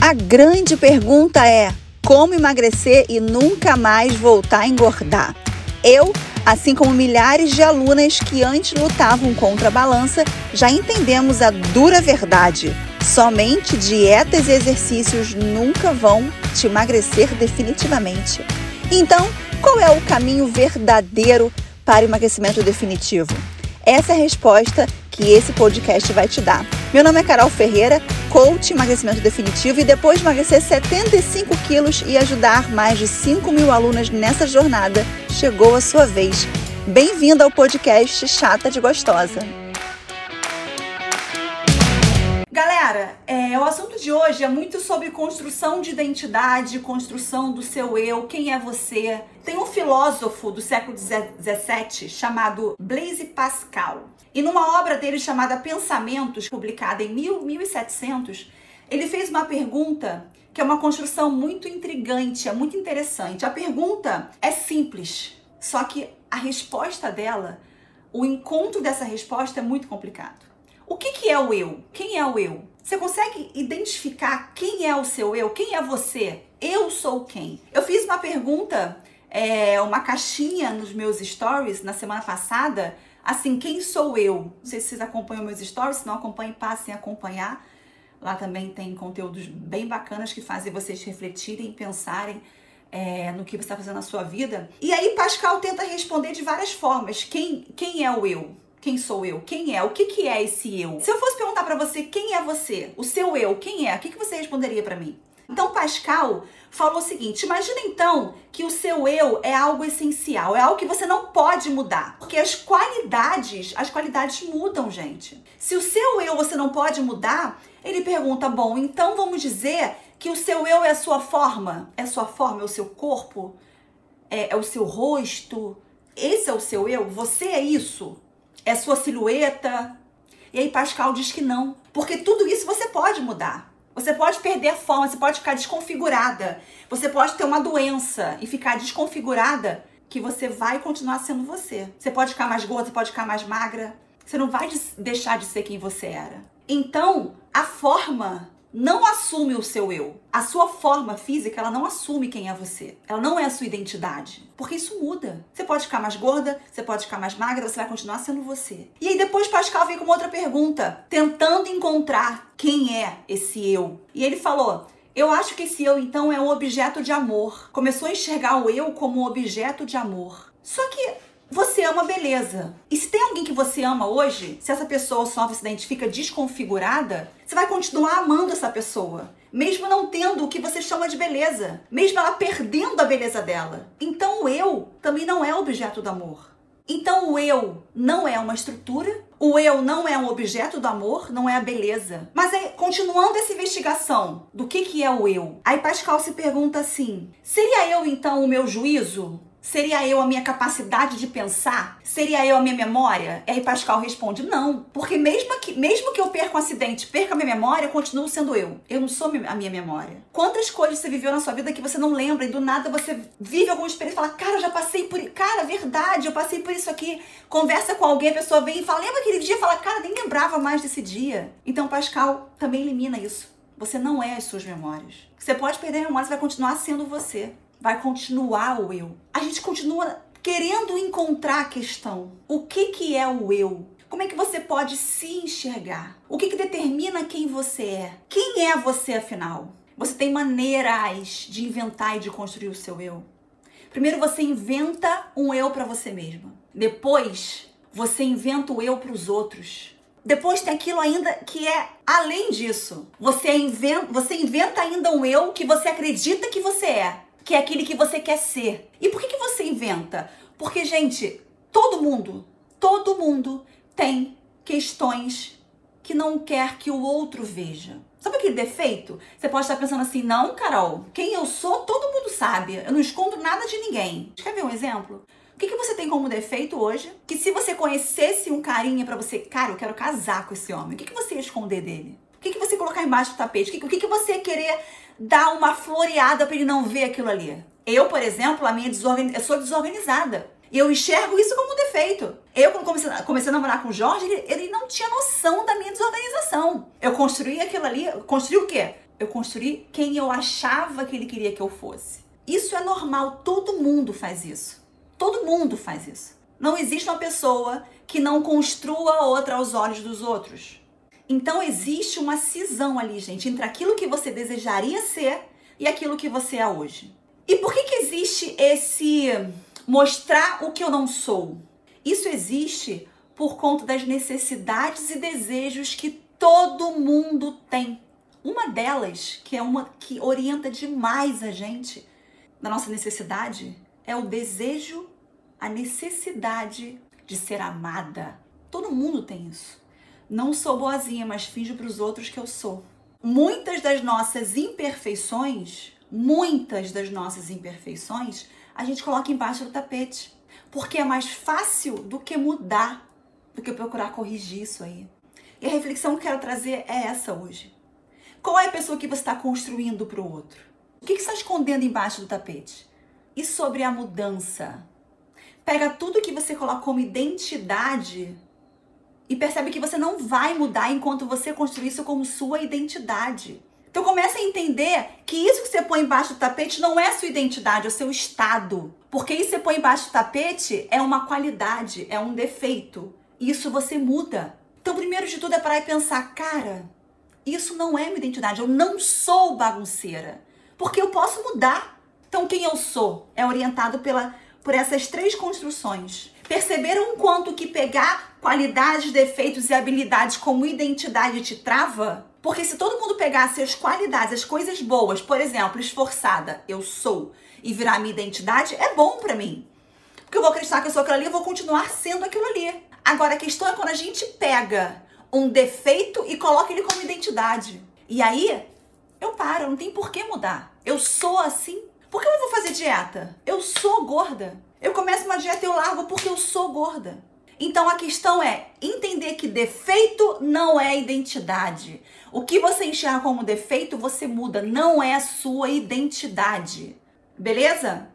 A grande pergunta é: como emagrecer e nunca mais voltar a engordar? Eu, assim como milhares de alunas que antes lutavam contra a balança, já entendemos a dura verdade. Somente dietas e exercícios nunca vão te emagrecer definitivamente. Então, qual é o caminho verdadeiro para o emagrecimento definitivo? Essa é a resposta que esse podcast vai te dar. Meu nome é Carol Ferreira, coach emagrecimento definitivo e depois de emagrecer 75 quilos e ajudar mais de 5 mil alunas nessa jornada, chegou a sua vez. Bem-vinda ao podcast Chata de Gostosa. Galera, é, o assunto de hoje é muito sobre construção de identidade, construção do seu eu, quem é você. Tem um filósofo do século XVII chamado Blaise Pascal. E numa obra dele chamada Pensamentos, publicada em 1700, ele fez uma pergunta que é uma construção muito intrigante, é muito interessante. A pergunta é simples, só que a resposta dela, o encontro dessa resposta é muito complicado. O que, que é o eu? Quem é o eu? Você consegue identificar quem é o seu eu? Quem é você? Eu sou quem? Eu fiz uma pergunta, é, uma caixinha nos meus stories na semana passada. Assim, quem sou eu? Não sei se vocês acompanham meus stories, se não acompanhem, passem a acompanhar. Lá também tem conteúdos bem bacanas que fazem vocês refletirem, pensarem é, no que você está fazendo na sua vida. E aí Pascal tenta responder de várias formas. Quem, quem é o eu? Quem sou eu? Quem é? O que, que é esse eu? Se eu fosse perguntar para você quem é você, o seu eu, quem é? O que, que você responderia para mim? Então Pascal falou o seguinte: imagina então que o seu eu é algo essencial, é algo que você não pode mudar, porque as qualidades, as qualidades mudam, gente. Se o seu eu você não pode mudar, ele pergunta: bom, então vamos dizer que o seu eu é a sua forma, é a sua forma, é o seu corpo, é, é o seu rosto. Esse é o seu eu. Você é isso é sua silhueta. E aí Pascal diz que não, porque tudo isso você pode mudar. Você pode perder a forma, você pode ficar desconfigurada. Você pode ter uma doença e ficar desconfigurada que você vai continuar sendo você. Você pode ficar mais gorda, você pode ficar mais magra. Você não vai deixar de ser quem você era. Então, a forma não assume o seu eu. A sua forma física, ela não assume quem é você. Ela não é a sua identidade. Porque isso muda. Você pode ficar mais gorda, você pode ficar mais magra, você vai continuar sendo você. E aí depois Pascal veio com uma outra pergunta, tentando encontrar quem é esse eu. E ele falou: eu acho que esse eu então é um objeto de amor. Começou a enxergar o eu como um objeto de amor. Só que você ama beleza. E se tem alguém que você ama hoje, se essa pessoa só se identifica desconfigurada, você vai continuar amando essa pessoa. Mesmo não tendo o que você chama de beleza. Mesmo ela perdendo a beleza dela. Então o eu também não é objeto do amor. Então o eu não é uma estrutura, o eu não é um objeto do amor, não é a beleza. Mas aí, continuando essa investigação do que, que é o eu, aí Pascal se pergunta assim: seria eu então o meu juízo? Seria eu a minha capacidade de pensar? Seria eu a minha memória? E aí Pascal responde: não. Porque mesmo que, mesmo que eu perca um acidente, perca a minha memória, eu continuo sendo eu. Eu não sou a minha memória. Quantas coisas você viveu na sua vida que você não lembra e do nada você vive alguma experiência e fala: cara, eu já passei por. Cara, verdade, eu passei por isso aqui. Conversa com alguém, a pessoa vem e fala: lembra aquele dia? Fala: cara, nem lembrava mais desse dia. Então Pascal também elimina isso. Você não é as suas memórias. Você pode perder a memória, você vai continuar sendo você vai continuar o eu. A gente continua querendo encontrar a questão. O que, que é o eu? Como é que você pode se enxergar? O que, que determina quem você é? Quem é você afinal? Você tem maneiras de inventar e de construir o seu eu. Primeiro você inventa um eu para você mesma. Depois você inventa o eu para os outros. Depois tem aquilo ainda que é além disso. Você inventa, você inventa ainda um eu que você acredita que você é que é aquele que você quer ser. E por que, que você inventa? Porque, gente, todo mundo, todo mundo tem questões que não quer que o outro veja. Sabe aquele defeito? Você pode estar pensando assim, não, Carol, quem eu sou, todo mundo sabe. Eu não escondo nada de ninguém. Quer ver um exemplo? O que, que você tem como defeito hoje? Que se você conhecesse um carinha para você, cara, eu quero casar com esse homem, o que, que você ia esconder dele? O que, que você ia colocar embaixo do tapete? O que, que, que você ia querer dar uma floreada para ele não ver aquilo ali. Eu, por exemplo, a minha desorgan... eu sou desorganizada. E eu enxergo isso como um defeito. Eu, quando comecei, comecei a namorar com o Jorge, ele, ele, não tinha noção da minha desorganização. Eu construí aquilo ali, construí o quê? Eu construí quem eu achava que ele queria que eu fosse. Isso é normal, todo mundo faz isso. Todo mundo faz isso. Não existe uma pessoa que não construa outra aos olhos dos outros. Então existe uma cisão ali, gente, entre aquilo que você desejaria ser e aquilo que você é hoje. E por que, que existe esse mostrar o que eu não sou? Isso existe por conta das necessidades e desejos que todo mundo tem. Uma delas, que é uma que orienta demais a gente na nossa necessidade, é o desejo, a necessidade de ser amada. Todo mundo tem isso. Não sou boazinha, mas finjo para os outros que eu sou. Muitas das nossas imperfeições, muitas das nossas imperfeições, a gente coloca embaixo do tapete. Porque é mais fácil do que mudar, do que procurar corrigir isso aí. E a reflexão que eu quero trazer é essa hoje. Qual é a pessoa que você está construindo para o outro? O que, você está escondendo embaixo do tapete? E sobre a mudança? Pega tudo que você coloca como identidade e percebe que você não vai mudar enquanto você construir isso como sua identidade. Então comece a entender que isso que você põe embaixo do tapete não é sua identidade, é o seu estado. Porque isso que você põe embaixo do tapete é uma qualidade, é um defeito. Isso você muda. Então, primeiro de tudo é parar e pensar, cara, isso não é minha identidade, eu não sou bagunceira. Porque eu posso mudar. Então, quem eu sou é orientado pela, por essas três construções. Perceberam o quanto que pegar qualidades, defeitos e habilidades como identidade te trava? Porque se todo mundo pegasse as qualidades, as coisas boas, por exemplo, esforçada, eu sou, e virar minha identidade, é bom para mim. Porque eu vou acreditar que eu sou aquilo ali, eu vou continuar sendo aquilo ali. Agora a questão é quando a gente pega um defeito e coloca ele como identidade. E aí, eu paro, não tem por que mudar. Eu sou assim. Por que eu vou fazer dieta? Eu sou gorda. Eu começo uma dieta e eu largo porque eu sou gorda. Então a questão é entender que defeito não é identidade. O que você enxerga como defeito, você muda, não é a sua identidade. Beleza?